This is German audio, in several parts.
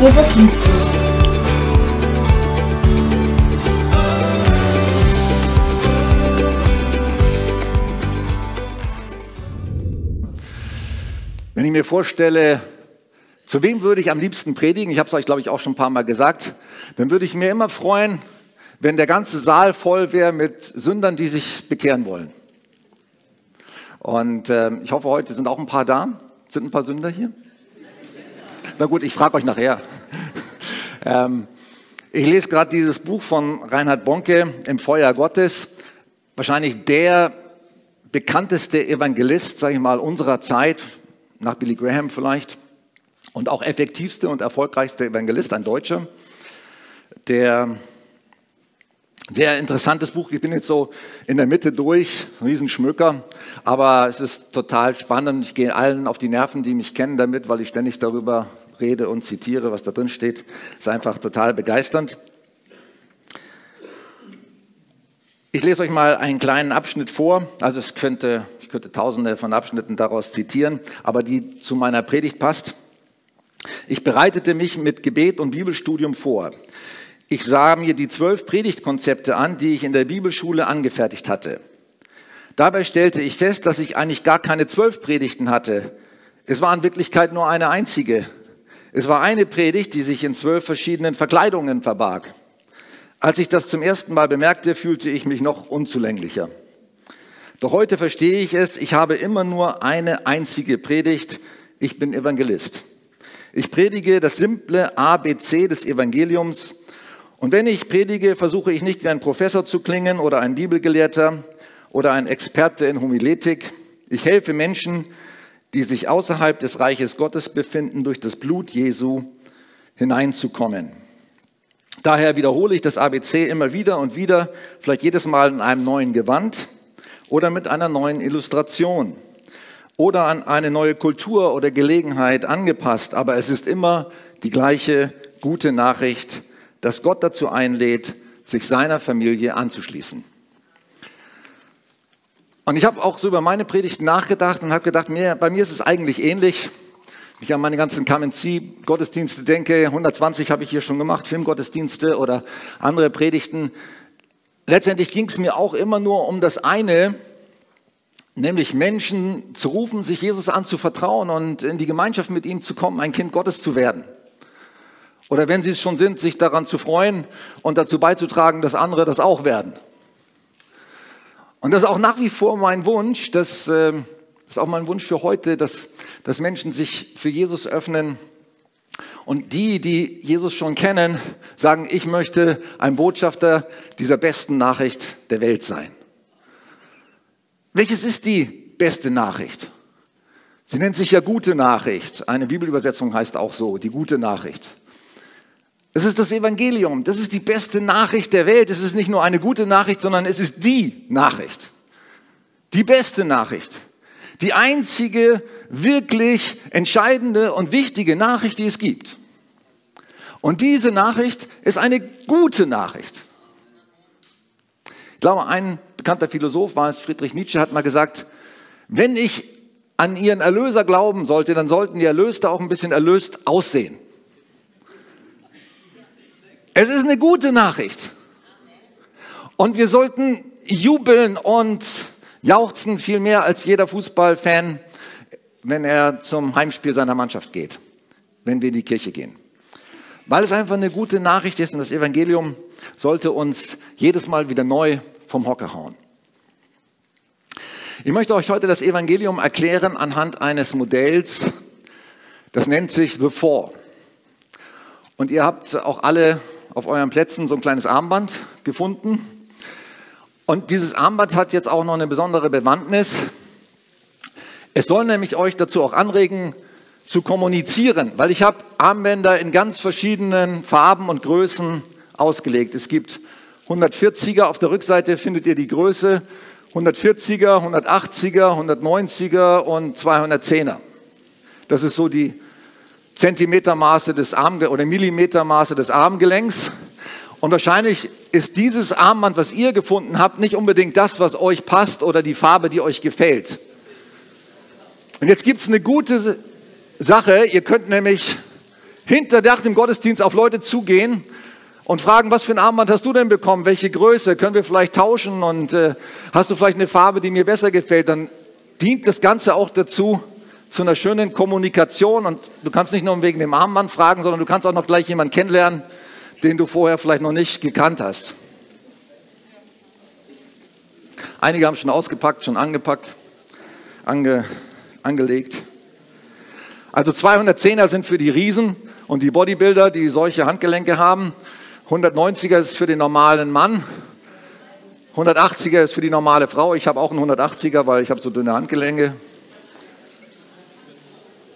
jedes Lied durch. Wenn ich mir vorstelle, zu wem würde ich am liebsten predigen, ich habe es euch, glaube ich, auch schon ein paar Mal gesagt, dann würde ich mir immer freuen, wenn der ganze Saal voll wäre mit Sündern, die sich bekehren wollen. Und äh, ich hoffe, heute sind auch ein paar da. Sind ein paar Sünder hier? Na gut, ich frage euch nachher. ähm, ich lese gerade dieses Buch von Reinhard Bonke, Im Feuer Gottes. Wahrscheinlich der bekannteste Evangelist, sage ich mal, unserer Zeit, nach Billy Graham vielleicht, und auch effektivste und erfolgreichste Evangelist, ein Deutscher, der sehr interessantes Buch. Ich bin jetzt so in der Mitte durch, Riesenschmöker, aber es ist total spannend. Ich gehe allen auf die Nerven, die mich kennen damit, weil ich ständig darüber rede und zitiere, was da drin steht. Ist einfach total begeisternd. Ich lese euch mal einen kleinen Abschnitt vor. Also es könnte, ich könnte tausende von Abschnitten daraus zitieren, aber die zu meiner Predigt passt. Ich bereitete mich mit Gebet und Bibelstudium vor. Ich sah mir die zwölf Predigtkonzepte an, die ich in der Bibelschule angefertigt hatte. Dabei stellte ich fest, dass ich eigentlich gar keine zwölf Predigten hatte. Es war in Wirklichkeit nur eine einzige. Es war eine Predigt, die sich in zwölf verschiedenen Verkleidungen verbarg. Als ich das zum ersten Mal bemerkte, fühlte ich mich noch unzulänglicher. Doch heute verstehe ich es, ich habe immer nur eine einzige Predigt. Ich bin Evangelist. Ich predige das simple ABC des Evangeliums und wenn ich predige, versuche ich nicht wie ein Professor zu klingen oder ein Bibelgelehrter oder ein Experte in Homiletik. Ich helfe Menschen, die sich außerhalb des Reiches Gottes befinden, durch das Blut Jesu hineinzukommen. Daher wiederhole ich das ABC immer wieder und wieder, vielleicht jedes Mal in einem neuen Gewand oder mit einer neuen Illustration oder an eine neue Kultur oder Gelegenheit angepasst, aber es ist immer die gleiche gute Nachricht dass Gott dazu einlädt, sich seiner Familie anzuschließen. Und ich habe auch so über meine Predigten nachgedacht und habe gedacht, mir, bei mir ist es eigentlich ähnlich. Wenn ich an meine ganzen Kamenzi-Gottesdienste denke, 120 habe ich hier schon gemacht, Filmgottesdienste oder andere Predigten. Letztendlich ging es mir auch immer nur um das eine, nämlich Menschen zu rufen, sich Jesus anzuvertrauen und in die Gemeinschaft mit ihm zu kommen, ein Kind Gottes zu werden. Oder wenn sie es schon sind, sich daran zu freuen und dazu beizutragen, dass andere das auch werden. Und das ist auch nach wie vor mein Wunsch, das äh, ist auch mein Wunsch für heute, dass, dass Menschen sich für Jesus öffnen. Und die, die Jesus schon kennen, sagen, ich möchte ein Botschafter dieser besten Nachricht der Welt sein. Welches ist die beste Nachricht? Sie nennt sich ja gute Nachricht. Eine Bibelübersetzung heißt auch so, die gute Nachricht. Das ist das Evangelium. Das ist die beste Nachricht der Welt. Es ist nicht nur eine gute Nachricht, sondern es ist die Nachricht. Die beste Nachricht. Die einzige wirklich entscheidende und wichtige Nachricht, die es gibt. Und diese Nachricht ist eine gute Nachricht. Ich glaube, ein bekannter Philosoph war es, Friedrich Nietzsche, hat mal gesagt, wenn ich an ihren Erlöser glauben sollte, dann sollten die Erlöste auch ein bisschen erlöst aussehen. Es ist eine gute Nachricht. Und wir sollten jubeln und jauchzen viel mehr als jeder Fußballfan, wenn er zum Heimspiel seiner Mannschaft geht, wenn wir in die Kirche gehen. Weil es einfach eine gute Nachricht ist und das Evangelium sollte uns jedes Mal wieder neu vom Hocker hauen. Ich möchte euch heute das Evangelium erklären anhand eines Modells, das nennt sich The Four. Und ihr habt auch alle auf euren Plätzen so ein kleines Armband gefunden. Und dieses Armband hat jetzt auch noch eine besondere Bewandtnis. Es soll nämlich euch dazu auch anregen, zu kommunizieren, weil ich habe Armbänder in ganz verschiedenen Farben und Größen ausgelegt. Es gibt 140er, auf der Rückseite findet ihr die Größe, 140er, 180er, 190er und 210er. Das ist so die Zentimetermaße des Arm oder Millimetermaße des Armgelenks. Und wahrscheinlich ist dieses Armband, was ihr gefunden habt, nicht unbedingt das, was euch passt oder die Farbe, die euch gefällt. Und jetzt gibt es eine gute Sache. Ihr könnt nämlich hinter nach dem Gottesdienst auf Leute zugehen und fragen, was für ein Armband hast du denn bekommen? Welche Größe? Können wir vielleicht tauschen? Und äh, hast du vielleicht eine Farbe, die mir besser gefällt? Dann dient das Ganze auch dazu, zu einer schönen Kommunikation. Und du kannst nicht nur wegen dem Armband fragen, sondern du kannst auch noch gleich jemanden kennenlernen, den du vorher vielleicht noch nicht gekannt hast. Einige haben schon ausgepackt, schon angepackt, ange, angelegt. Also 210er sind für die Riesen und die Bodybuilder, die solche Handgelenke haben. 190er ist für den normalen Mann. 180er ist für die normale Frau. Ich habe auch einen 180er, weil ich habe so dünne Handgelenke.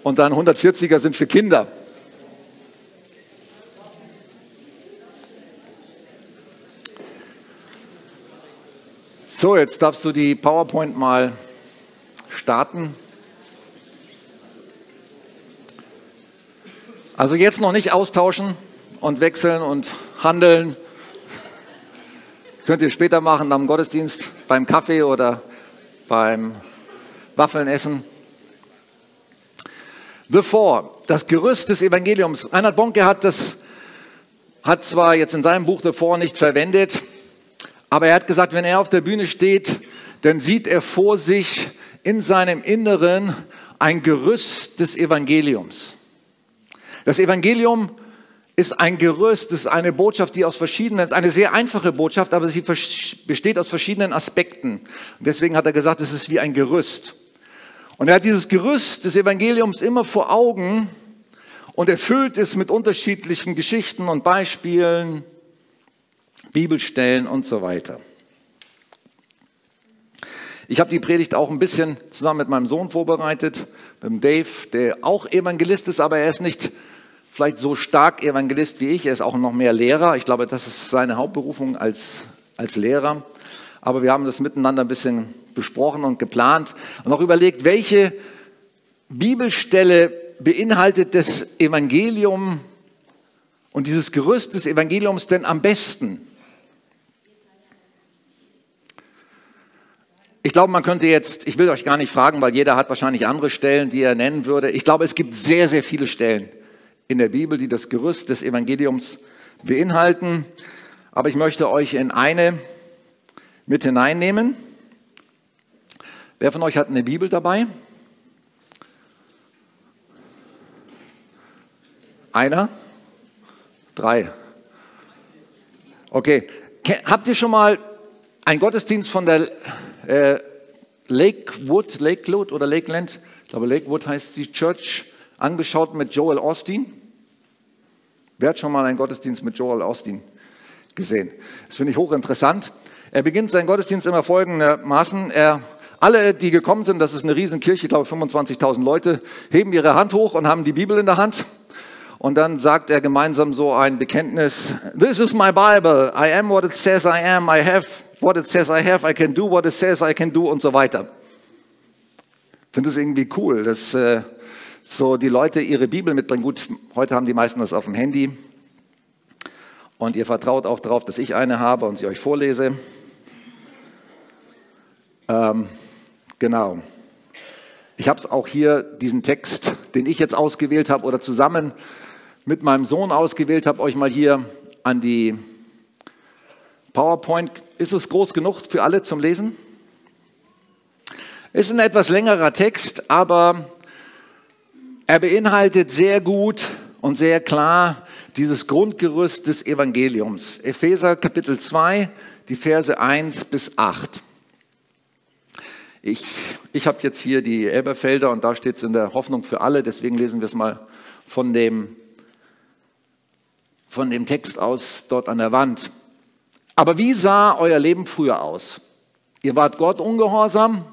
Und dann 140er sind für Kinder. So, jetzt darfst du die PowerPoint mal starten. Also jetzt noch nicht austauschen und wechseln und handeln. Das könnt ihr später machen am Gottesdienst, beim Kaffee oder beim Waffeln essen. Bevor das Gerüst des Evangeliums. Reinhard Bonke hat das, hat zwar jetzt in seinem Buch davor nicht verwendet, aber er hat gesagt, wenn er auf der Bühne steht, dann sieht er vor sich in seinem Inneren ein Gerüst des Evangeliums. Das Evangelium ist ein Gerüst, ist eine Botschaft, die aus verschiedenen, eine sehr einfache Botschaft, aber sie besteht aus verschiedenen Aspekten. Und deswegen hat er gesagt, es ist wie ein Gerüst. Und er hat dieses Gerüst des Evangeliums immer vor Augen und erfüllt es mit unterschiedlichen Geschichten und Beispielen, Bibelstellen und so weiter. Ich habe die Predigt auch ein bisschen zusammen mit meinem Sohn vorbereitet, mit dem Dave, der auch Evangelist ist, aber er ist nicht vielleicht so stark Evangelist wie ich. Er ist auch noch mehr Lehrer. Ich glaube, das ist seine Hauptberufung als, als Lehrer. Aber wir haben das miteinander ein bisschen besprochen und geplant und auch überlegt, welche Bibelstelle beinhaltet das Evangelium und dieses Gerüst des Evangeliums denn am besten? Ich glaube, man könnte jetzt, ich will euch gar nicht fragen, weil jeder hat wahrscheinlich andere Stellen, die er nennen würde. Ich glaube, es gibt sehr, sehr viele Stellen, in der Bibel, die das Gerüst des Evangeliums beinhalten. Aber ich möchte euch in eine mit hineinnehmen. Wer von euch hat eine Bibel dabei? Einer? Drei. Okay. Habt ihr schon mal einen Gottesdienst von der äh, Lakewood, Lakewood oder Lakeland? Ich glaube, Lakewood heißt die Church angeschaut mit Joel Austin? Wer hat schon mal einen Gottesdienst mit Joel Austin gesehen? Das finde ich hochinteressant. Er beginnt seinen Gottesdienst immer folgendermaßen. Er, alle, die gekommen sind, das ist eine Riesenkirche, ich glaube 25.000 Leute, heben ihre Hand hoch und haben die Bibel in der Hand. Und dann sagt er gemeinsam so ein Bekenntnis. This is my Bible. I am what it says I am. I have what it says I have. I can do what it says I can do und so weiter. Ich finde das irgendwie cool, dass äh, so die Leute ihre Bibel mitbringen. Gut, heute haben die meisten das auf dem Handy. Und ihr vertraut auch darauf, dass ich eine habe und sie euch vorlese. Ähm, genau. Ich habe es auch hier, diesen Text, den ich jetzt ausgewählt habe oder zusammen mit meinem Sohn ausgewählt habe, euch mal hier an die PowerPoint. Ist es groß genug für alle zum Lesen? Ist ein etwas längerer Text, aber er beinhaltet sehr gut und sehr klar dieses Grundgerüst des Evangeliums. Epheser Kapitel 2, die Verse 1 bis 8. Ich, ich habe jetzt hier die Elberfelder und da steht es in der Hoffnung für alle, deswegen lesen wir es mal von dem, von dem Text aus dort an der Wand. Aber wie sah euer Leben früher aus? Ihr wart Gott ungehorsam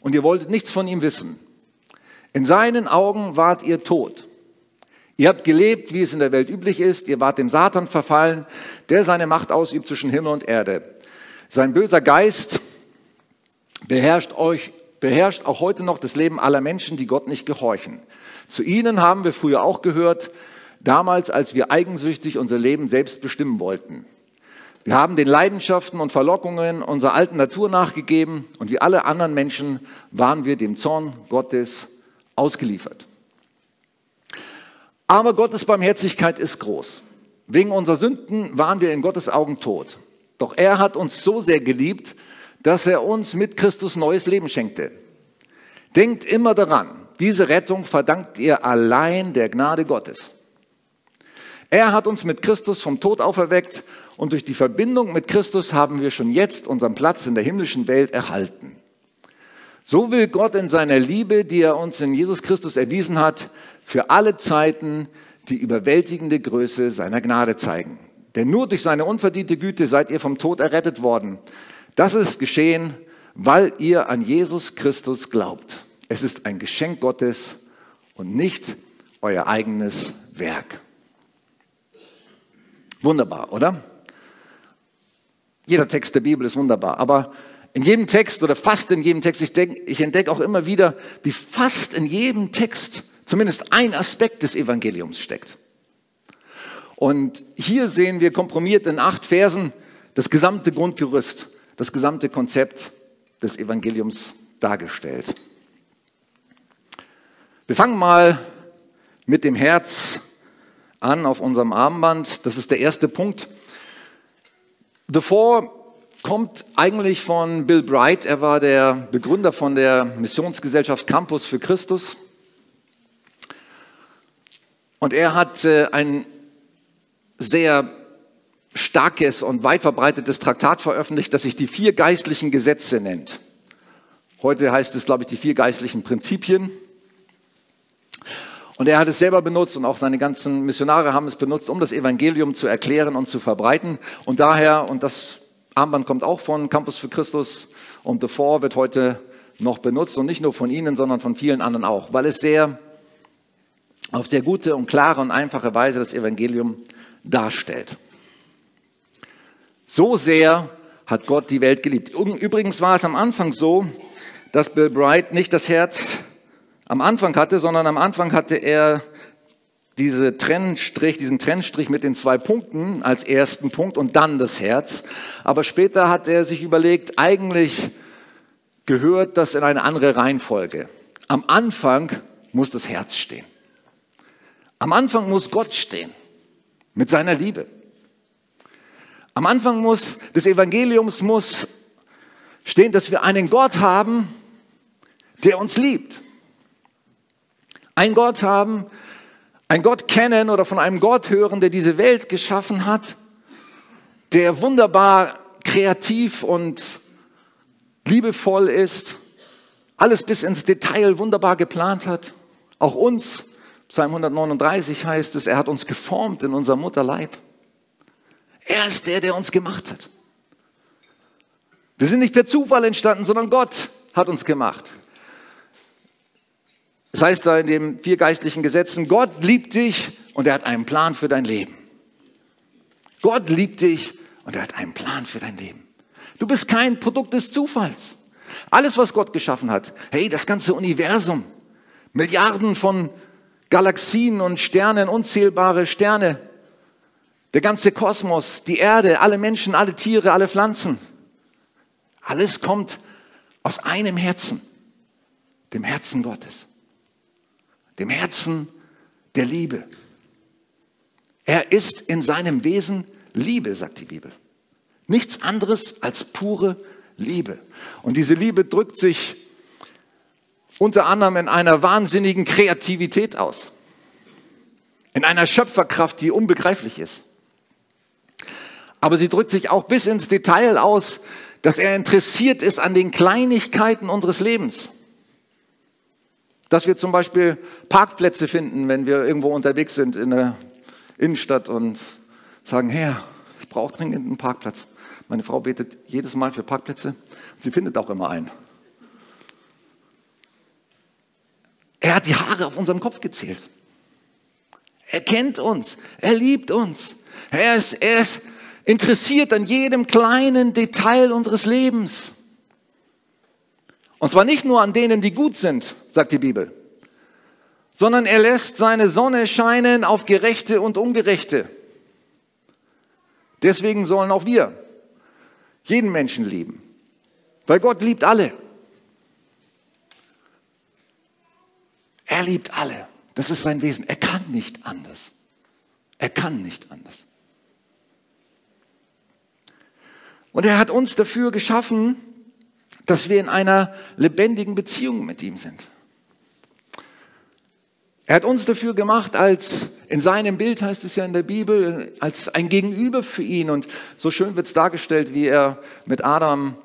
und ihr wolltet nichts von ihm wissen. In seinen Augen wart ihr tot. Ihr habt gelebt, wie es in der Welt üblich ist. Ihr wart dem Satan verfallen, der seine Macht ausübt zwischen Himmel und Erde. Sein böser Geist beherrscht euch, beherrscht auch heute noch das Leben aller Menschen, die Gott nicht gehorchen. Zu ihnen haben wir früher auch gehört, damals, als wir eigensüchtig unser Leben selbst bestimmen wollten. Wir haben den Leidenschaften und Verlockungen unserer alten Natur nachgegeben und wie alle anderen Menschen waren wir dem Zorn Gottes ausgeliefert. Aber Gottes Barmherzigkeit ist groß. Wegen unserer Sünden waren wir in Gottes Augen tot. Doch er hat uns so sehr geliebt, dass er uns mit Christus neues Leben schenkte. Denkt immer daran, diese Rettung verdankt ihr allein der Gnade Gottes. Er hat uns mit Christus vom Tod auferweckt und durch die Verbindung mit Christus haben wir schon jetzt unseren Platz in der himmlischen Welt erhalten. So will Gott in seiner Liebe, die er uns in Jesus Christus erwiesen hat, für alle Zeiten die überwältigende Größe seiner Gnade zeigen. Denn nur durch seine unverdiente Güte seid ihr vom Tod errettet worden. Das ist geschehen, weil ihr an Jesus Christus glaubt. Es ist ein Geschenk Gottes und nicht euer eigenes Werk. Wunderbar, oder? Jeder Text der Bibel ist wunderbar, aber in jedem Text oder fast in jedem Text, ich, ich entdecke auch immer wieder, wie fast in jedem Text zumindest ein Aspekt des Evangeliums steckt. Und hier sehen wir komprimiert in acht Versen das gesamte Grundgerüst, das gesamte Konzept des Evangeliums dargestellt. Wir fangen mal mit dem Herz an auf unserem Armband. Das ist der erste Punkt. The Four kommt eigentlich von Bill Bright. Er war der Begründer von der Missionsgesellschaft Campus für Christus. Und er hat äh, ein sehr starkes und weit verbreitetes Traktat veröffentlicht, das sich die vier geistlichen Gesetze nennt. Heute heißt es, glaube ich, die vier geistlichen Prinzipien. Und er hat es selber benutzt und auch seine ganzen Missionare haben es benutzt, um das Evangelium zu erklären und zu verbreiten. Und daher, und das Armband kommt auch von Campus für Christus und The Four wird heute noch benutzt und nicht nur von Ihnen, sondern von vielen anderen auch, weil es sehr auf sehr gute und klare und einfache Weise das Evangelium darstellt. So sehr hat Gott die Welt geliebt. Übrigens war es am Anfang so, dass Bill Bright nicht das Herz am Anfang hatte, sondern am Anfang hatte er diese Trennstrich, diesen Trennstrich mit den zwei Punkten als ersten Punkt und dann das Herz. Aber später hat er sich überlegt, eigentlich gehört das in eine andere Reihenfolge. Am Anfang muss das Herz stehen. Am Anfang muss Gott stehen mit seiner Liebe. Am Anfang muss des Evangeliums muss stehen, dass wir einen Gott haben, der uns liebt. Ein Gott haben, ein Gott kennen oder von einem Gott hören, der diese Welt geschaffen hat, der wunderbar kreativ und liebevoll ist, alles bis ins Detail wunderbar geplant hat, auch uns. Psalm 139 heißt es, er hat uns geformt in unser Mutterleib. Er ist der, der uns gemacht hat. Wir sind nicht per Zufall entstanden, sondern Gott hat uns gemacht. Das heißt da in den vier geistlichen Gesetzen, Gott liebt dich und er hat einen Plan für dein Leben. Gott liebt dich und er hat einen Plan für dein Leben. Du bist kein Produkt des Zufalls. Alles, was Gott geschaffen hat, hey, das ganze Universum, Milliarden von Galaxien und Sternen, unzählbare Sterne, der ganze Kosmos, die Erde, alle Menschen, alle Tiere, alle Pflanzen, alles kommt aus einem Herzen, dem Herzen Gottes dem Herzen der Liebe. Er ist in seinem Wesen Liebe, sagt die Bibel. Nichts anderes als pure Liebe. Und diese Liebe drückt sich unter anderem in einer wahnsinnigen Kreativität aus. In einer Schöpferkraft, die unbegreiflich ist. Aber sie drückt sich auch bis ins Detail aus, dass er interessiert ist an den Kleinigkeiten unseres Lebens. Dass wir zum Beispiel Parkplätze finden, wenn wir irgendwo unterwegs sind in der Innenstadt und sagen, Herr, ich brauche dringend einen Parkplatz. Meine Frau betet jedes Mal für Parkplätze und sie findet auch immer einen. Er hat die Haare auf unserem Kopf gezählt. Er kennt uns, er liebt uns. Er ist, er ist interessiert an jedem kleinen Detail unseres Lebens. Und zwar nicht nur an denen, die gut sind, sagt die Bibel, sondern er lässt seine Sonne scheinen auf Gerechte und Ungerechte. Deswegen sollen auch wir jeden Menschen lieben, weil Gott liebt alle. Er liebt alle. Das ist sein Wesen. Er kann nicht anders. Er kann nicht anders. Und er hat uns dafür geschaffen, dass wir in einer lebendigen Beziehung mit ihm sind. Er hat uns dafür gemacht, als in seinem Bild heißt es ja in der Bibel, als ein Gegenüber für ihn. Und so schön wird es dargestellt, wie er mit Adam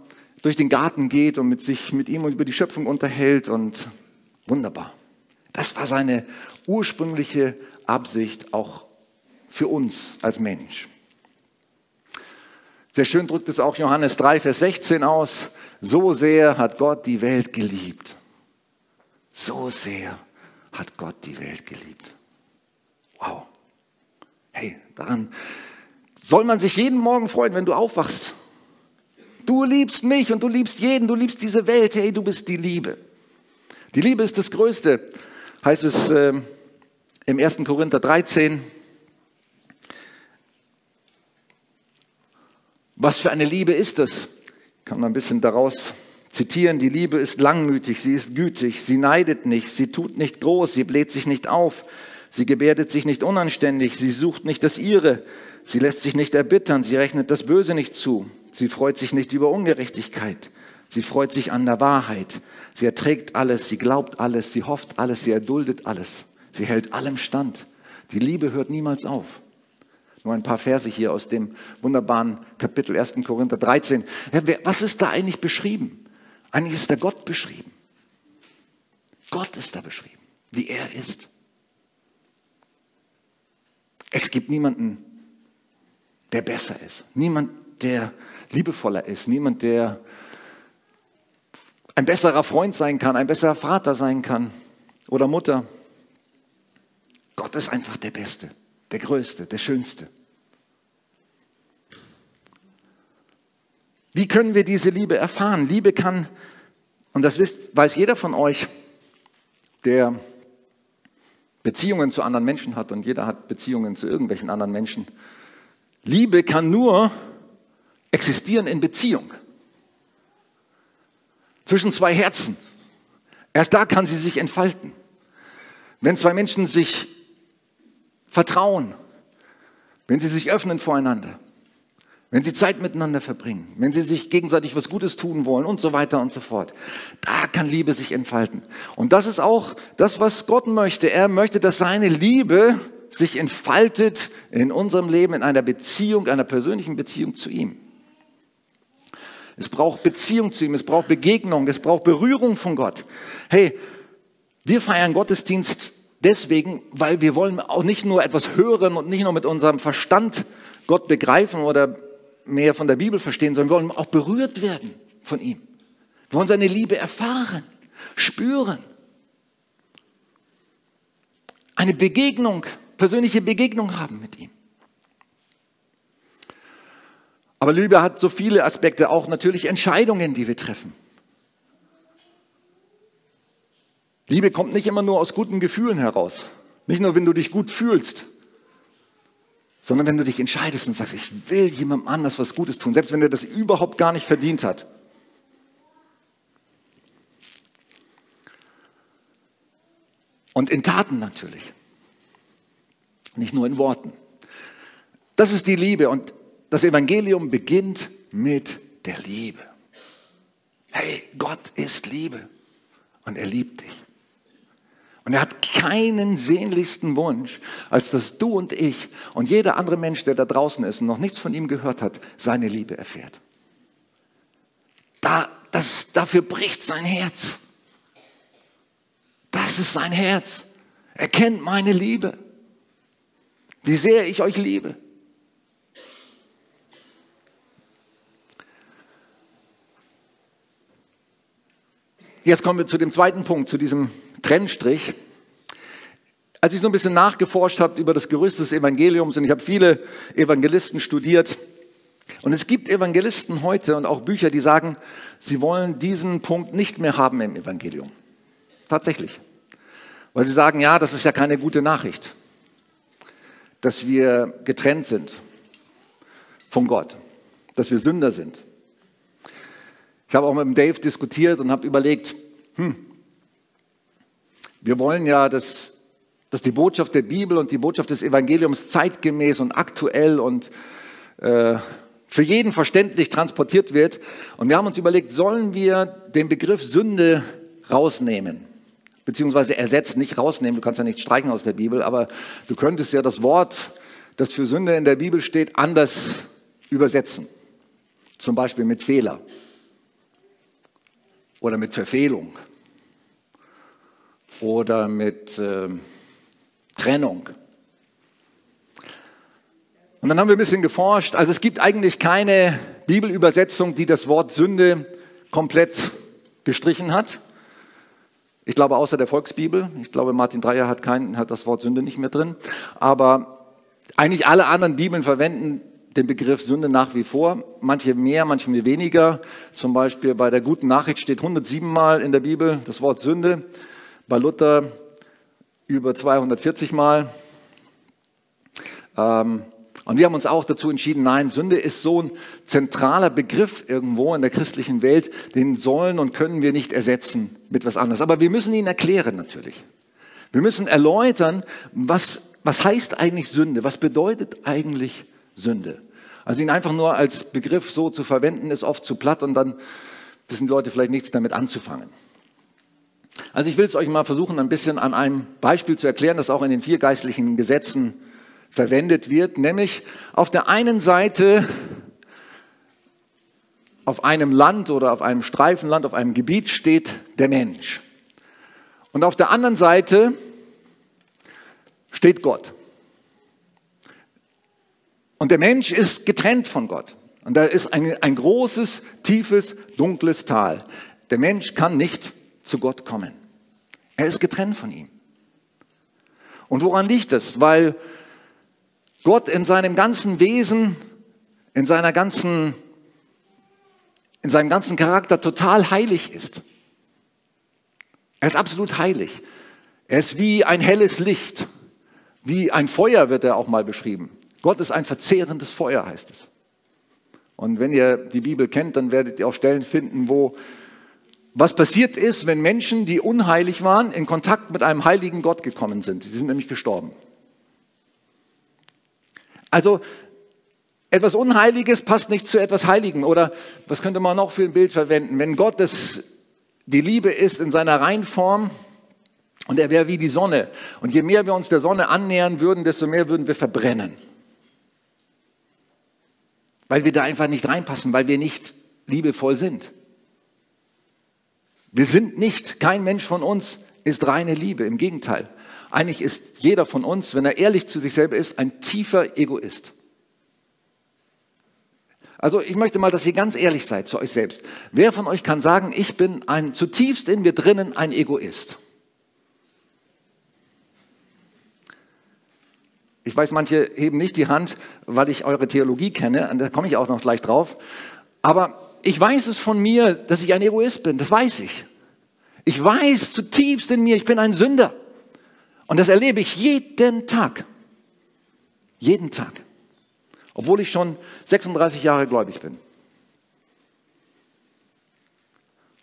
durch den Garten geht und mit sich mit ihm über die Schöpfung unterhält. Und wunderbar. Das war seine ursprüngliche Absicht auch für uns als Mensch. Sehr schön drückt es auch Johannes 3, Vers 16 aus. So sehr hat Gott die Welt geliebt. So sehr hat Gott die Welt geliebt. Wow. Hey, daran soll man sich jeden Morgen freuen, wenn du aufwachst. Du liebst mich und du liebst jeden, du liebst diese Welt. Hey, du bist die Liebe. Die Liebe ist das Größte, heißt es äh, im 1. Korinther 13. Was für eine Liebe ist das? Kann man ein bisschen daraus zitieren. Die Liebe ist langmütig, sie ist gütig, sie neidet nicht, sie tut nicht groß, sie bläht sich nicht auf, sie gebärdet sich nicht unanständig, sie sucht nicht das ihre, sie lässt sich nicht erbittern, sie rechnet das Böse nicht zu, sie freut sich nicht über Ungerechtigkeit, sie freut sich an der Wahrheit, sie erträgt alles, sie glaubt alles, sie hofft alles, sie erduldet alles, sie hält allem stand. Die Liebe hört niemals auf. Nur ein paar Verse hier aus dem wunderbaren Kapitel 1. Korinther 13. Was ist da eigentlich beschrieben? Eigentlich ist da Gott beschrieben. Gott ist da beschrieben, wie er ist. Es gibt niemanden, der besser ist. Niemand, der liebevoller ist. Niemand, der ein besserer Freund sein kann, ein besserer Vater sein kann oder Mutter. Gott ist einfach der Beste, der Größte, der Schönste. Wie können wir diese Liebe erfahren? Liebe kann, und das weiß jeder von euch, der Beziehungen zu anderen Menschen hat und jeder hat Beziehungen zu irgendwelchen anderen Menschen. Liebe kann nur existieren in Beziehung. Zwischen zwei Herzen. Erst da kann sie sich entfalten. Wenn zwei Menschen sich vertrauen, wenn sie sich öffnen voreinander, wenn sie Zeit miteinander verbringen, wenn sie sich gegenseitig was Gutes tun wollen und so weiter und so fort. Da kann Liebe sich entfalten. Und das ist auch das, was Gott möchte. Er möchte, dass seine Liebe sich entfaltet in unserem Leben, in einer Beziehung, einer persönlichen Beziehung zu ihm. Es braucht Beziehung zu ihm, es braucht Begegnung, es braucht Berührung von Gott. Hey, wir feiern Gottesdienst deswegen, weil wir wollen auch nicht nur etwas hören und nicht nur mit unserem Verstand Gott begreifen oder mehr von der Bibel verstehen, sondern wir wollen auch berührt werden von ihm. Wir wollen seine Liebe erfahren, spüren. Eine Begegnung, persönliche Begegnung haben mit ihm. Aber Liebe hat so viele Aspekte, auch natürlich Entscheidungen, die wir treffen. Liebe kommt nicht immer nur aus guten Gefühlen heraus. Nicht nur, wenn du dich gut fühlst, sondern wenn du dich entscheidest und sagst, ich will jemandem anders was Gutes tun, selbst wenn er das überhaupt gar nicht verdient hat. Und in Taten natürlich, nicht nur in Worten. Das ist die Liebe und das Evangelium beginnt mit der Liebe. Hey, Gott ist Liebe und er liebt dich. Und er hat keinen sehnlichsten Wunsch, als dass du und ich und jeder andere Mensch, der da draußen ist und noch nichts von ihm gehört hat, seine Liebe erfährt. Da, das, dafür bricht sein Herz. Das ist sein Herz. Er kennt meine Liebe. Wie sehr ich euch liebe. Jetzt kommen wir zu dem zweiten Punkt, zu diesem Trennstrich. Als ich so ein bisschen nachgeforscht habe über das Gerüst des Evangeliums und ich habe viele Evangelisten studiert und es gibt Evangelisten heute und auch Bücher, die sagen, sie wollen diesen Punkt nicht mehr haben im Evangelium. Tatsächlich. Weil sie sagen, ja, das ist ja keine gute Nachricht, dass wir getrennt sind von Gott, dass wir Sünder sind. Ich habe auch mit dem Dave diskutiert und habe überlegt, hm, wir wollen ja das dass die Botschaft der Bibel und die Botschaft des Evangeliums zeitgemäß und aktuell und äh, für jeden verständlich transportiert wird. Und wir haben uns überlegt, sollen wir den Begriff Sünde rausnehmen? Beziehungsweise ersetzen, nicht rausnehmen, du kannst ja nicht streichen aus der Bibel, aber du könntest ja das Wort, das für Sünde in der Bibel steht, anders übersetzen. Zum Beispiel mit Fehler oder mit Verfehlung oder mit äh, Trennung. Und dann haben wir ein bisschen geforscht. Also es gibt eigentlich keine Bibelübersetzung, die das Wort Sünde komplett gestrichen hat. Ich glaube, außer der Volksbibel. Ich glaube, Martin Dreyer hat, kein, hat das Wort Sünde nicht mehr drin. Aber eigentlich alle anderen Bibeln verwenden den Begriff Sünde nach wie vor. Manche mehr, manche weniger. Zum Beispiel bei der guten Nachricht steht 107 Mal in der Bibel das Wort Sünde. Bei Luther über 240 Mal. Ähm, und wir haben uns auch dazu entschieden, nein, Sünde ist so ein zentraler Begriff irgendwo in der christlichen Welt, den sollen und können wir nicht ersetzen mit was anderes. Aber wir müssen ihn erklären natürlich. Wir müssen erläutern, was, was heißt eigentlich Sünde? Was bedeutet eigentlich Sünde? Also ihn einfach nur als Begriff so zu verwenden, ist oft zu platt und dann wissen die Leute vielleicht nichts damit anzufangen. Also ich will es euch mal versuchen, ein bisschen an einem Beispiel zu erklären, das auch in den vier geistlichen Gesetzen verwendet wird, nämlich auf der einen Seite auf einem Land oder auf einem Streifenland, auf einem Gebiet steht der Mensch. Und auf der anderen Seite steht Gott. Und der Mensch ist getrennt von Gott. Und da ist ein, ein großes, tiefes, dunkles Tal. Der Mensch kann nicht zu Gott kommen. Er ist getrennt von ihm. Und woran liegt es? Weil Gott in seinem ganzen Wesen, in seiner ganzen, in seinem ganzen Charakter total heilig ist. Er ist absolut heilig. Er ist wie ein helles Licht, wie ein Feuer wird er auch mal beschrieben. Gott ist ein verzehrendes Feuer, heißt es. Und wenn ihr die Bibel kennt, dann werdet ihr auch Stellen finden, wo was passiert ist, wenn Menschen, die unheilig waren, in Kontakt mit einem heiligen Gott gekommen sind. Sie sind nämlich gestorben. Also etwas Unheiliges passt nicht zu etwas Heiligem. Oder was könnte man noch für ein Bild verwenden? Wenn Gott das, die Liebe ist in seiner Reinform und er wäre wie die Sonne. Und je mehr wir uns der Sonne annähern würden, desto mehr würden wir verbrennen. Weil wir da einfach nicht reinpassen, weil wir nicht liebevoll sind. Wir sind nicht, kein Mensch von uns ist reine Liebe, im Gegenteil. Eigentlich ist jeder von uns, wenn er ehrlich zu sich selber ist, ein tiefer Egoist. Also ich möchte mal, dass ihr ganz ehrlich seid zu euch selbst. Wer von euch kann sagen, ich bin ein zutiefst in mir drinnen ein Egoist? Ich weiß, manche heben nicht die Hand, weil ich eure Theologie kenne, und da komme ich auch noch gleich drauf. Aber ich weiß es von mir, dass ich ein Egoist bin, das weiß ich. Ich weiß zutiefst in mir, ich bin ein Sünder. Und das erlebe ich jeden Tag. Jeden Tag. Obwohl ich schon 36 Jahre gläubig bin.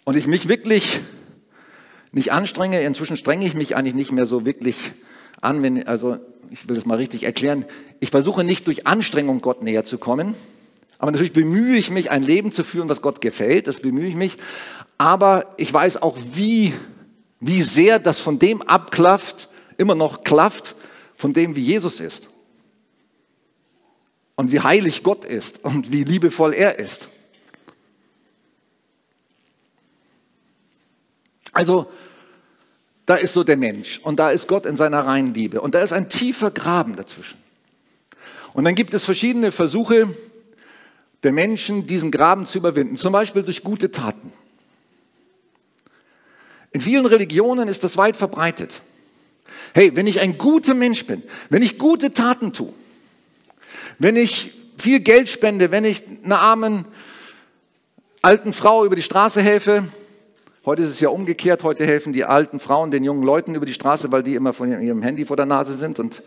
Und ich mich wirklich nicht anstrenge, inzwischen strenge ich mich eigentlich nicht mehr so wirklich an, wenn, also ich will das mal richtig erklären, ich versuche nicht durch Anstrengung Gott näher zu kommen, aber natürlich bemühe ich mich, ein Leben zu führen, was Gott gefällt, das bemühe ich mich. Aber ich weiß auch, wie, wie sehr das von dem abklafft, immer noch klafft, von dem, wie Jesus ist. Und wie heilig Gott ist und wie liebevoll er ist. Also, da ist so der Mensch und da ist Gott in seiner reinen Liebe und da ist ein tiefer Graben dazwischen. Und dann gibt es verschiedene Versuche, der Menschen, diesen Graben zu überwinden, zum Beispiel durch gute Taten. In vielen Religionen ist das weit verbreitet. Hey, wenn ich ein guter Mensch bin, wenn ich gute Taten tue, wenn ich viel Geld spende, wenn ich einer armen alten Frau über die Straße helfe, heute ist es ja umgekehrt, heute helfen die alten Frauen den jungen Leuten über die Straße, weil die immer von ihrem Handy vor der Nase sind und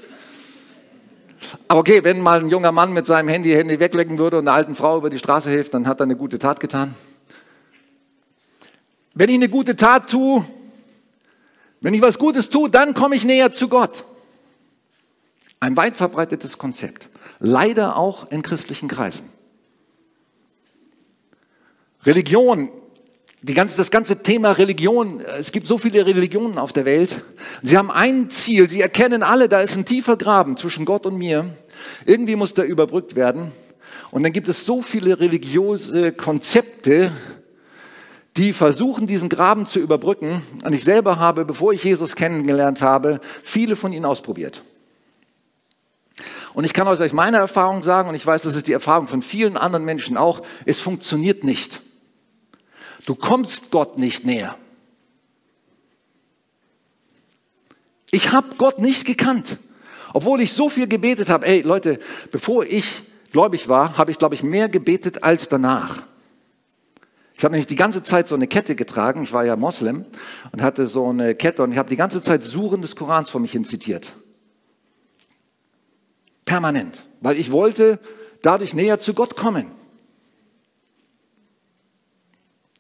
aber okay, wenn mal ein junger Mann mit seinem Handy Handy weglecken würde und einer alten Frau über die Straße hilft, dann hat er eine gute Tat getan. Wenn ich eine gute Tat tue, Wenn ich was Gutes tue, dann komme ich näher zu Gott. Ein weit verbreitetes Konzept. Leider auch in christlichen Kreisen. Religion, ganze, das ganze Thema Religion, es gibt so viele Religionen auf der Welt. Sie haben ein Ziel, sie erkennen alle, da ist ein tiefer Graben zwischen Gott und mir. Irgendwie muss der überbrückt werden. Und dann gibt es so viele religiöse Konzepte, die versuchen, diesen Graben zu überbrücken. Und ich selber habe, bevor ich Jesus kennengelernt habe, viele von ihnen ausprobiert. Und ich kann euch meine Erfahrung sagen, und ich weiß, das ist die Erfahrung von vielen anderen Menschen auch, es funktioniert nicht. Du kommst Gott nicht näher. Ich habe Gott nicht gekannt, obwohl ich so viel gebetet habe. Ey Leute, bevor ich gläubig war, habe ich, glaube ich, mehr gebetet als danach. Ich habe nämlich die ganze Zeit so eine Kette getragen. Ich war ja Moslem und hatte so eine Kette und ich habe die ganze Zeit Suren des Korans vor mich hin zitiert. Permanent. Weil ich wollte dadurch näher zu Gott kommen.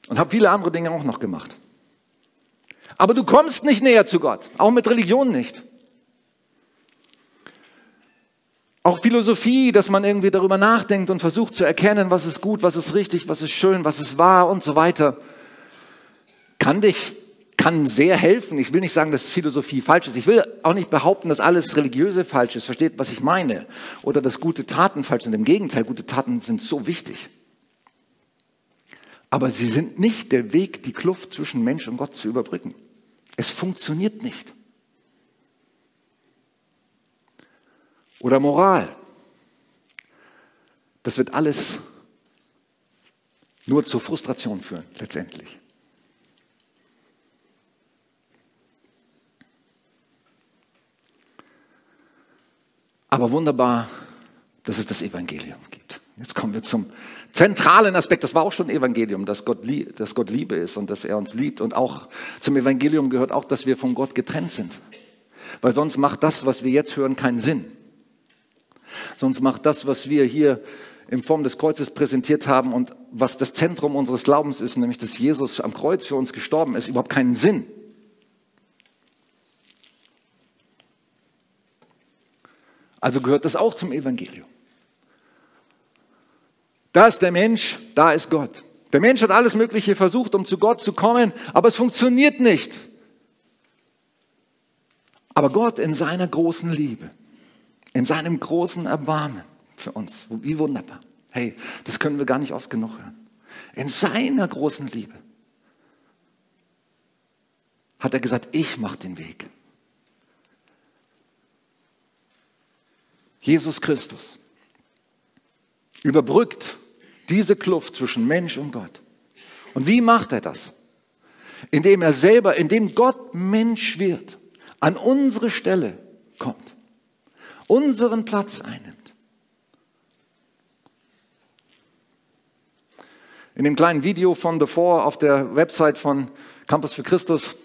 Und habe viele andere Dinge auch noch gemacht. Aber du kommst nicht näher zu Gott, auch mit Religion nicht. Auch Philosophie, dass man irgendwie darüber nachdenkt und versucht zu erkennen, was ist gut, was ist richtig, was ist schön, was ist wahr und so weiter, kann dich, kann sehr helfen. Ich will nicht sagen, dass Philosophie falsch ist. Ich will auch nicht behaupten, dass alles Religiöse falsch ist. Versteht, was ich meine? Oder dass gute Taten falsch sind. Im Gegenteil, gute Taten sind so wichtig. Aber sie sind nicht der Weg, die Kluft zwischen Mensch und Gott zu überbrücken. Es funktioniert nicht. oder Moral. Das wird alles nur zur Frustration führen, letztendlich. Aber wunderbar, dass es das Evangelium gibt. Jetzt kommen wir zum zentralen Aspekt. Das war auch schon Evangelium, dass Gott, dass Gott Liebe ist und dass er uns liebt. Und auch zum Evangelium gehört auch, dass wir von Gott getrennt sind. Weil sonst macht das, was wir jetzt hören, keinen Sinn. Sonst macht das, was wir hier in Form des Kreuzes präsentiert haben und was das Zentrum unseres Glaubens ist, nämlich dass Jesus am Kreuz für uns gestorben ist, überhaupt keinen Sinn. Also gehört das auch zum Evangelium. Da ist der Mensch, da ist Gott. Der Mensch hat alles Mögliche versucht, um zu Gott zu kommen, aber es funktioniert nicht. Aber Gott in seiner großen Liebe in seinem großen Erbarmen für uns. Wie wunderbar. Hey, das können wir gar nicht oft genug hören. In seiner großen Liebe hat er gesagt, ich mache den Weg. Jesus Christus überbrückt diese Kluft zwischen Mensch und Gott. Und wie macht er das? Indem er selber, indem Gott Mensch wird, an unsere Stelle kommt unseren Platz einnimmt. In dem kleinen Video von The Four auf der Website von Campus für Christus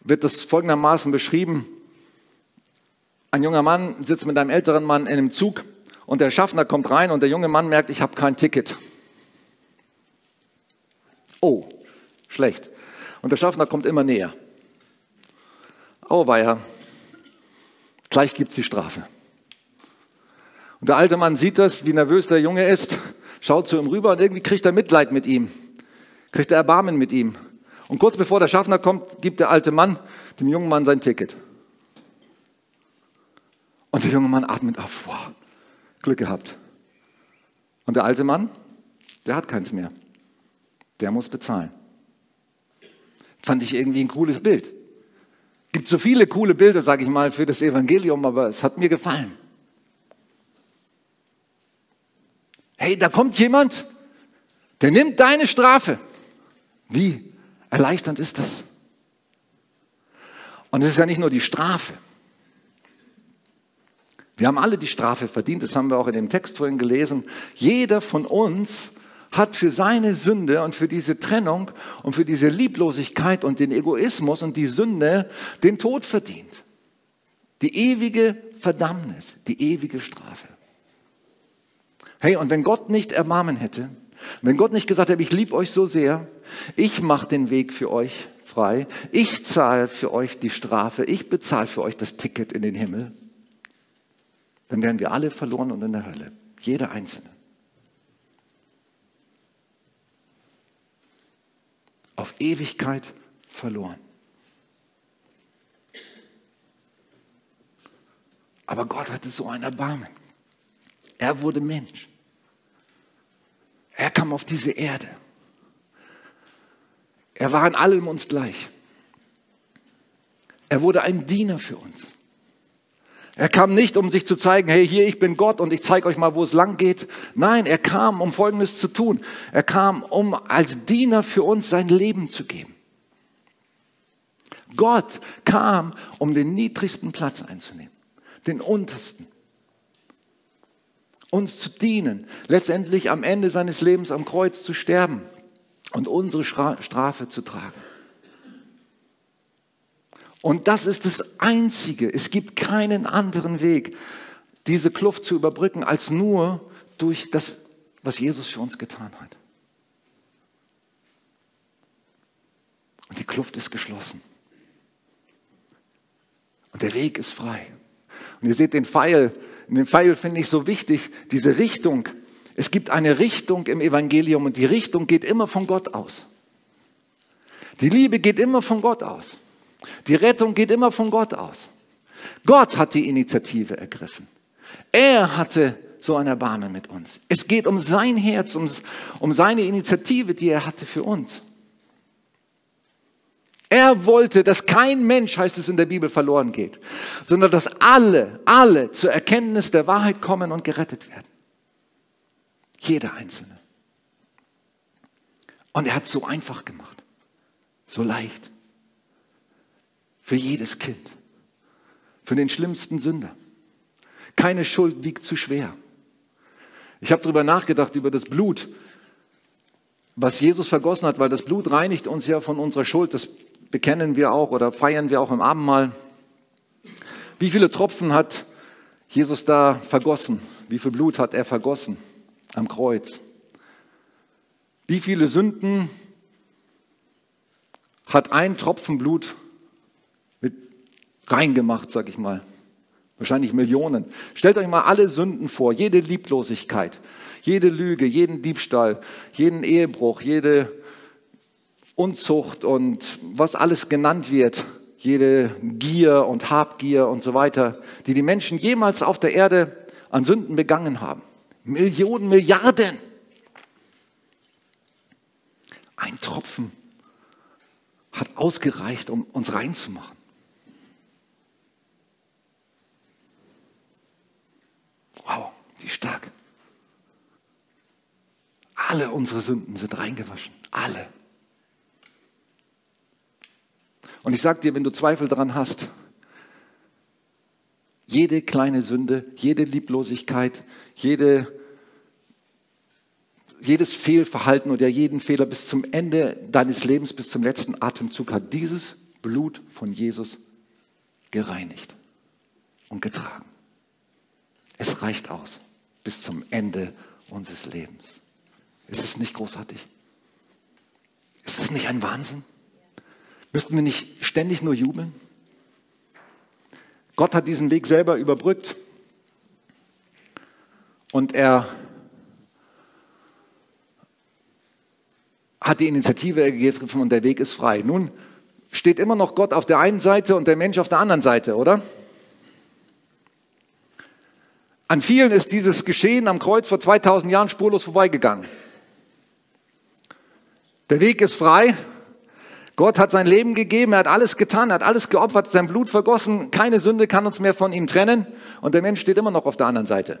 wird das folgendermaßen beschrieben. Ein junger Mann sitzt mit einem älteren Mann in einem Zug und der Schaffner kommt rein und der junge Mann merkt, ich habe kein Ticket. Oh, schlecht. Und der Schaffner kommt immer näher. Oh, weia. Gleich gibt es die Strafe. Und der alte Mann sieht das, wie nervös der Junge ist, schaut zu ihm rüber und irgendwie kriegt er Mitleid mit ihm, kriegt er Erbarmen mit ihm. Und kurz bevor der Schaffner kommt, gibt der alte Mann dem jungen Mann sein Ticket. Und der junge Mann atmet auf. Wow, Glück gehabt. Und der alte Mann, der hat keins mehr. Der muss bezahlen. Fand ich irgendwie ein cooles Bild. Gibt so viele coole Bilder, sage ich mal, für das Evangelium, aber es hat mir gefallen. hey, da kommt jemand, der nimmt deine Strafe. Wie erleichternd ist das? Und es ist ja nicht nur die Strafe. Wir haben alle die Strafe verdient, das haben wir auch in dem Text vorhin gelesen. Jeder von uns hat für seine Sünde und für diese Trennung und für diese Lieblosigkeit und den Egoismus und die Sünde den Tod verdient. Die ewige Verdammnis, die ewige Strafe. Hey, und wenn Gott nicht Erbarmen hätte, wenn Gott nicht gesagt hätte, ich liebe euch so sehr, ich mache den Weg für euch frei, frei, ich zahle für euch die Strafe, ich bezahle für euch das Ticket in den Himmel, dann wären wir alle verloren und in der Hölle. Jeder Einzelne. Auf Ewigkeit verloren. Aber Gott hatte so ein Erbarmen. Er wurde Mensch. Er kam auf diese Erde. Er war in allem uns gleich. Er wurde ein Diener für uns. Er kam nicht, um sich zu zeigen, hey, hier, ich bin Gott und ich zeige euch mal, wo es lang geht. Nein, er kam, um Folgendes zu tun. Er kam, um als Diener für uns sein Leben zu geben. Gott kam, um den niedrigsten Platz einzunehmen, den untersten. Uns zu dienen, letztendlich am Ende seines Lebens am Kreuz zu sterben und unsere Strafe zu tragen. Und das ist das Einzige. Es gibt keinen anderen Weg, diese Kluft zu überbrücken, als nur durch das, was Jesus für uns getan hat. Und die Kluft ist geschlossen. Und der Weg ist frei. Und ihr seht den Pfeil. In dem Pfeil finde ich so wichtig, diese Richtung. Es gibt eine Richtung im Evangelium und die Richtung geht immer von Gott aus. Die Liebe geht immer von Gott aus. Die Rettung geht immer von Gott aus. Gott hat die Initiative ergriffen. Er hatte so ein Erbarmen mit uns. Es geht um sein Herz, um, um seine Initiative, die er hatte für uns. Er wollte, dass kein Mensch, heißt es in der Bibel, verloren geht, sondern dass alle, alle zur Erkenntnis der Wahrheit kommen und gerettet werden. Jeder Einzelne. Und er hat es so einfach gemacht, so leicht. Für jedes Kind. Für den schlimmsten Sünder. Keine Schuld wiegt zu schwer. Ich habe darüber nachgedacht, über das Blut, was Jesus vergossen hat, weil das Blut reinigt uns ja von unserer Schuld. Das bekennen wir auch oder feiern wir auch im Abendmahl. Wie viele Tropfen hat Jesus da vergossen? Wie viel Blut hat er vergossen am Kreuz? Wie viele Sünden hat ein Tropfen Blut reingemacht, sag ich mal. Wahrscheinlich Millionen. Stellt euch mal alle Sünden vor, jede Lieblosigkeit, jede Lüge, jeden Diebstahl, jeden Ehebruch, jede Unzucht und was alles genannt wird, jede Gier und Habgier und so weiter, die die Menschen jemals auf der Erde an Sünden begangen haben. Millionen, Milliarden. Ein Tropfen hat ausgereicht, um uns reinzumachen. Wow, wie stark. Alle unsere Sünden sind reingewaschen. Alle. Und ich sage dir, wenn du Zweifel daran hast, jede kleine Sünde, jede Lieblosigkeit, jede, jedes Fehlverhalten oder jeden Fehler bis zum Ende deines Lebens, bis zum letzten Atemzug hat dieses Blut von Jesus gereinigt und getragen. Es reicht aus bis zum Ende unseres Lebens. Ist es nicht großartig? Ist es nicht ein Wahnsinn? Müssten wir nicht ständig nur jubeln? Gott hat diesen Weg selber überbrückt und er hat die Initiative ergriffen und der Weg ist frei. Nun steht immer noch Gott auf der einen Seite und der Mensch auf der anderen Seite, oder? An vielen ist dieses Geschehen am Kreuz vor 2000 Jahren spurlos vorbeigegangen. Der Weg ist frei. Gott hat sein Leben gegeben, er hat alles getan, er hat alles geopfert, sein Blut vergossen. Keine Sünde kann uns mehr von ihm trennen. Und der Mensch steht immer noch auf der anderen Seite.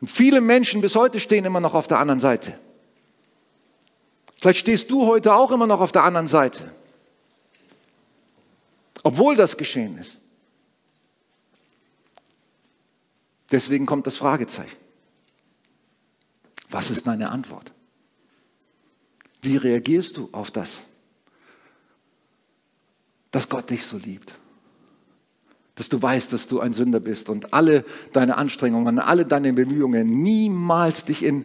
Und viele Menschen bis heute stehen immer noch auf der anderen Seite. Vielleicht stehst du heute auch immer noch auf der anderen Seite. Obwohl das geschehen ist. Deswegen kommt das Fragezeichen. Was ist deine Antwort? Wie reagierst du auf das, dass Gott dich so liebt? Dass du weißt, dass du ein Sünder bist und alle deine Anstrengungen, alle deine Bemühungen niemals dich in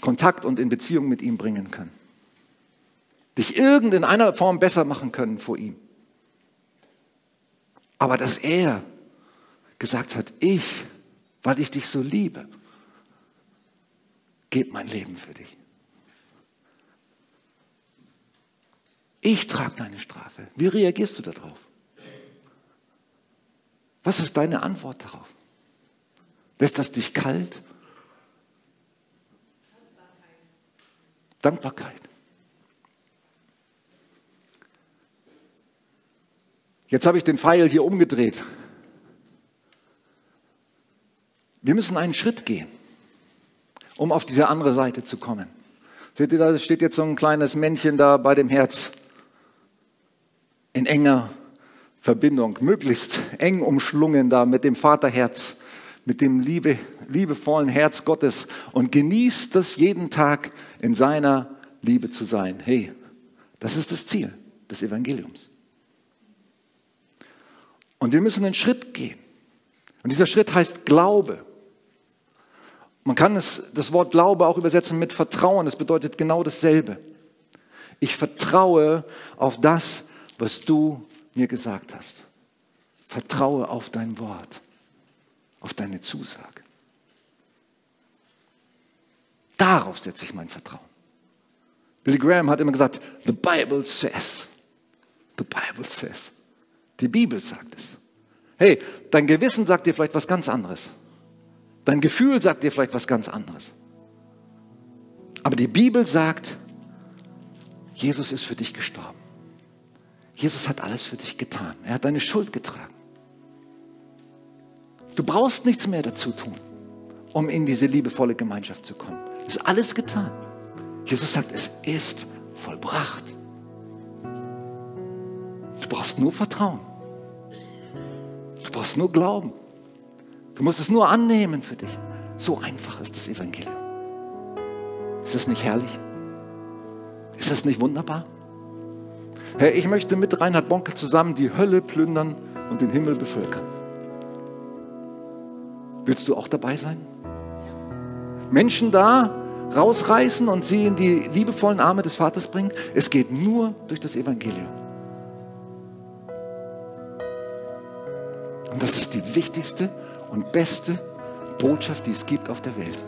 Kontakt und in Beziehung mit ihm bringen können. dich irgend in einer Form besser machen können vor ihm. Aber dass er gesagt hat, ich, weil ich dich so liebe, gebe mein Leben für dich. Ich trage deine Strafe. Wie reagierst du darauf? Was ist deine Antwort darauf? Lässt das dich kalt? Dankbarkeit. Jetzt habe ich den Pfeil hier umgedreht. Wir müssen einen Schritt gehen, um auf diese andere Seite zu kommen. Seht ihr, da steht jetzt so ein kleines Männchen da bei dem Herz in enger Verbindung, möglichst eng umschlungen da mit dem Vaterherz, mit dem liebe, liebevollen Herz Gottes und genießt das jeden Tag in seiner Liebe zu sein. Hey, das ist das Ziel des Evangeliums. Und wir müssen einen Schritt gehen. Und dieser Schritt heißt Glaube. Man kann es, das Wort Glaube auch übersetzen mit Vertrauen. Das bedeutet genau dasselbe. Ich vertraue auf das, was du mir gesagt hast. Vertraue auf dein Wort, auf deine Zusage. Darauf setze ich mein Vertrauen. Billy Graham hat immer gesagt, the Bible says. The Bible says. Die Bibel sagt es. Hey, dein Gewissen sagt dir vielleicht was ganz anderes. Dein Gefühl sagt dir vielleicht was ganz anderes. Aber die Bibel sagt, Jesus ist für dich gestorben. Jesus hat alles für dich getan. Er hat deine Schuld getragen. Du brauchst nichts mehr dazu tun, um in diese liebevolle Gemeinschaft zu kommen. Es ist alles getan. Jesus sagt, es ist vollbracht. Du brauchst nur Vertrauen. Du brauchst nur Glauben. Du musst es nur annehmen für dich. So einfach ist das Evangelium. Ist das nicht herrlich? Ist das nicht wunderbar? Herr, ich möchte mit Reinhard Bonke zusammen die Hölle plündern und den Himmel bevölkern. Willst du auch dabei sein? Menschen da rausreißen und sie in die liebevollen Arme des Vaters bringen? Es geht nur durch das Evangelium. Und das ist die wichtigste und beste Botschaft, die es gibt auf der Welt.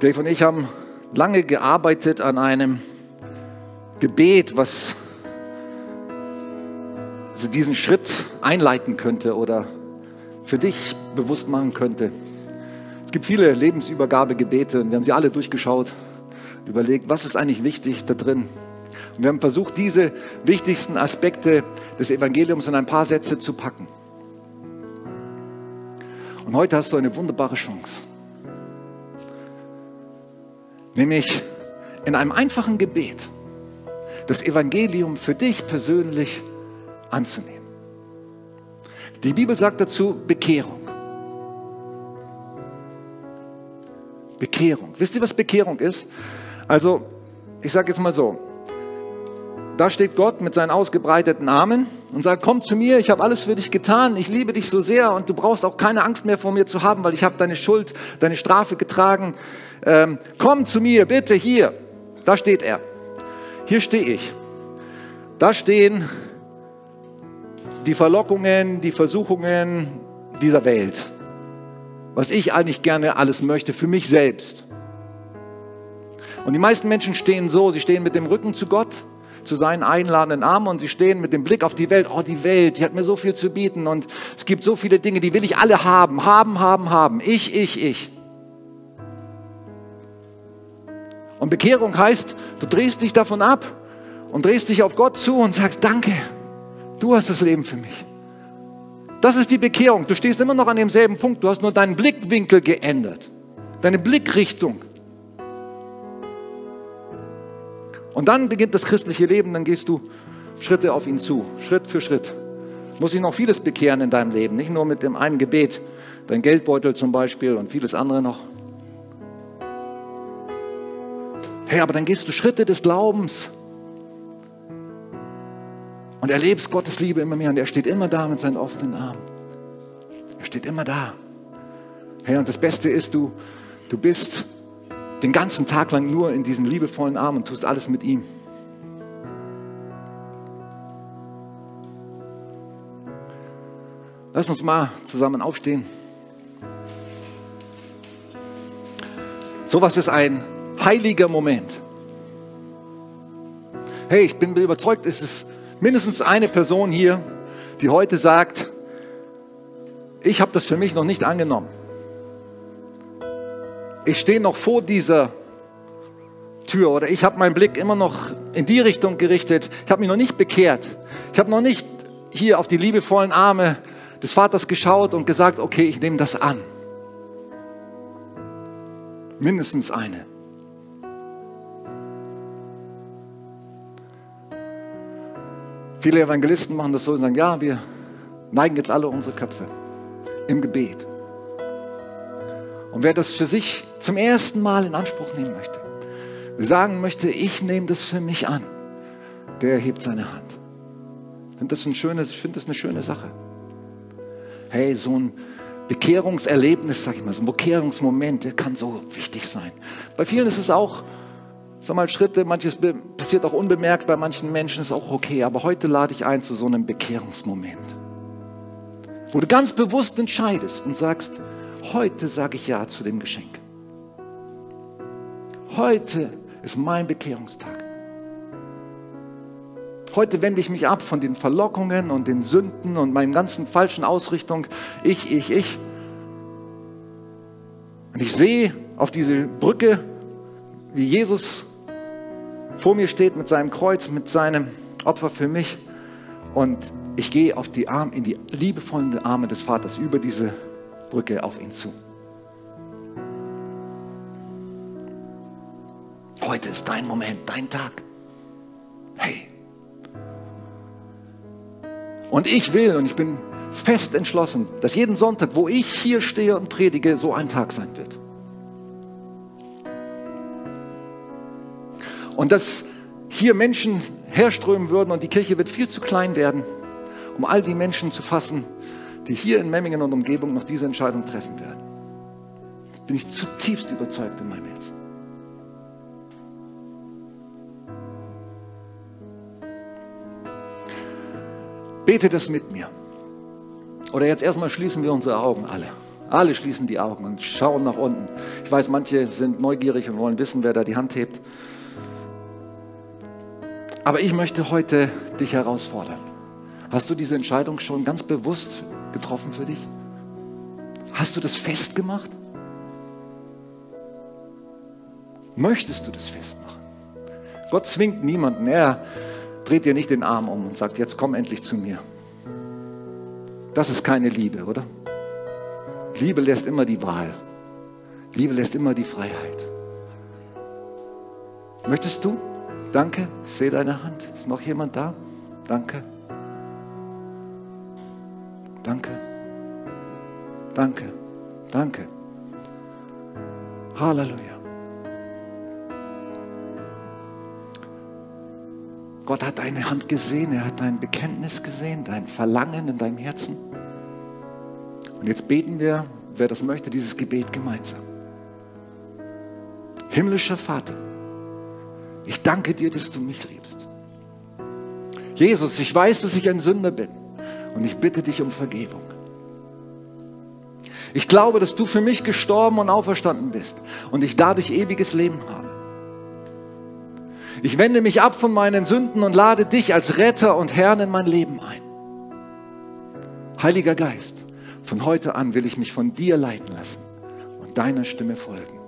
Dave und ich haben lange gearbeitet an einem Gebet, was diesen Schritt einleiten könnte oder für dich bewusst machen könnte. Es gibt viele Lebensübergabegebete und wir haben sie alle durchgeschaut, überlegt, was ist eigentlich wichtig da drin. Und wir haben versucht, diese wichtigsten Aspekte des Evangeliums in ein paar Sätze zu packen. Und heute hast du eine wunderbare Chance nämlich in einem einfachen Gebet das Evangelium für dich persönlich anzunehmen. Die Bibel sagt dazu Bekehrung. Bekehrung. Wisst ihr, was Bekehrung ist? Also, ich sage jetzt mal so, da steht Gott mit seinen ausgebreiteten Armen und sagt, komm zu mir, ich habe alles für dich getan, ich liebe dich so sehr und du brauchst auch keine Angst mehr vor mir zu haben, weil ich habe deine Schuld, deine Strafe getragen. Ähm, komm zu mir, bitte hier. Da steht er. Hier stehe ich. Da stehen die Verlockungen, die Versuchungen dieser Welt. Was ich eigentlich gerne alles möchte für mich selbst. Und die meisten Menschen stehen so, sie stehen mit dem Rücken zu Gott zu seinen einladenden Armen und sie stehen mit dem Blick auf die Welt. Oh, die Welt, die hat mir so viel zu bieten und es gibt so viele Dinge, die will ich alle haben, haben, haben, haben. Ich, ich, ich. Und Bekehrung heißt, du drehst dich davon ab und drehst dich auf Gott zu und sagst, danke, du hast das Leben für mich. Das ist die Bekehrung. Du stehst immer noch an demselben Punkt, du hast nur deinen Blickwinkel geändert, deine Blickrichtung. Und dann beginnt das christliche Leben, dann gehst du Schritte auf ihn zu, Schritt für Schritt. Muss sich noch vieles bekehren in deinem Leben, nicht nur mit dem einen Gebet, dein Geldbeutel zum Beispiel und vieles andere noch. Hey, aber dann gehst du Schritte des Glaubens und erlebst Gottes Liebe immer mehr und er steht immer da mit seinen offenen Armen. steht immer da. Hey, und das Beste ist, du, du bist den ganzen Tag lang nur in diesen liebevollen Armen und tust alles mit ihm. Lass uns mal zusammen aufstehen. Sowas ist ein heiliger Moment. Hey, ich bin überzeugt, es ist mindestens eine Person hier, die heute sagt, ich habe das für mich noch nicht angenommen. Ich stehe noch vor dieser Tür oder ich habe meinen Blick immer noch in die Richtung gerichtet. Ich habe mich noch nicht bekehrt. Ich habe noch nicht hier auf die liebevollen Arme des Vaters geschaut und gesagt, okay, ich nehme das an. Mindestens eine. Viele Evangelisten machen das so und sagen, ja, wir neigen jetzt alle unsere Köpfe im Gebet. Und wer das für sich zum ersten Mal in Anspruch nehmen möchte, sagen möchte, ich nehme das für mich an, der hebt seine Hand. Ich finde das, ein schönes, ich find das eine schöne Sache. Hey, so ein Bekehrungserlebnis, sag ich mal, so ein Bekehrungsmoment, der kann so wichtig sein. Bei vielen ist es auch, sag mal, Schritte, manches passiert auch unbemerkt, bei manchen Menschen ist auch okay, aber heute lade ich ein zu so einem Bekehrungsmoment, wo du ganz bewusst entscheidest und sagst, heute sage ich Ja zu dem Geschenk. Heute ist mein Bekehrungstag. Heute wende ich mich ab von den Verlockungen und den Sünden und meinen ganzen falschen Ausrichtungen. Ich, ich, ich. Und ich sehe auf diese Brücke, wie Jesus vor mir steht mit seinem Kreuz, mit seinem Opfer für mich. Und ich gehe auf die Arme, in die liebevollen Arme des Vaters über diese Brücke auf ihn zu. Heute ist dein Moment, dein Tag. Hey, und ich will und ich bin fest entschlossen, dass jeden Sonntag, wo ich hier stehe und predige, so ein Tag sein wird. Und dass hier Menschen herströmen würden und die Kirche wird viel zu klein werden, um all die Menschen zu fassen, die hier in Memmingen und Umgebung noch diese Entscheidung treffen werden. Das bin ich zutiefst überzeugt in meinem Herzen. Bete das mit mir. Oder jetzt erstmal schließen wir unsere Augen alle. Alle schließen die Augen und schauen nach unten. Ich weiß, manche sind neugierig und wollen wissen, wer da die Hand hebt. Aber ich möchte heute dich herausfordern. Hast du diese Entscheidung schon ganz bewusst getroffen für dich? Hast du das festgemacht? Möchtest du das festmachen? Gott zwingt niemanden. Er dreht dir nicht den Arm um und sagt, jetzt komm endlich zu mir. Das ist keine Liebe, oder? Liebe lässt immer die Wahl. Liebe lässt immer die Freiheit. Möchtest du? Danke. Ich sehe deine Hand. Ist noch jemand da? Danke. Danke. Danke. Danke. Halleluja. Gott hat deine Hand gesehen, er hat dein Bekenntnis gesehen, dein Verlangen in deinem Herzen. Und jetzt beten wir, wer das möchte, dieses Gebet gemeinsam. Himmlischer Vater, ich danke dir, dass du mich liebst. Jesus, ich weiß, dass ich ein Sünder bin und ich bitte dich um Vergebung. Ich glaube, dass du für mich gestorben und auferstanden bist und ich dadurch ewiges Leben habe. Ich wende mich ab von meinen Sünden und lade dich als Retter und Herrn in mein Leben ein. Heiliger Geist, von heute an will ich mich von dir leiten lassen und deiner Stimme folgen.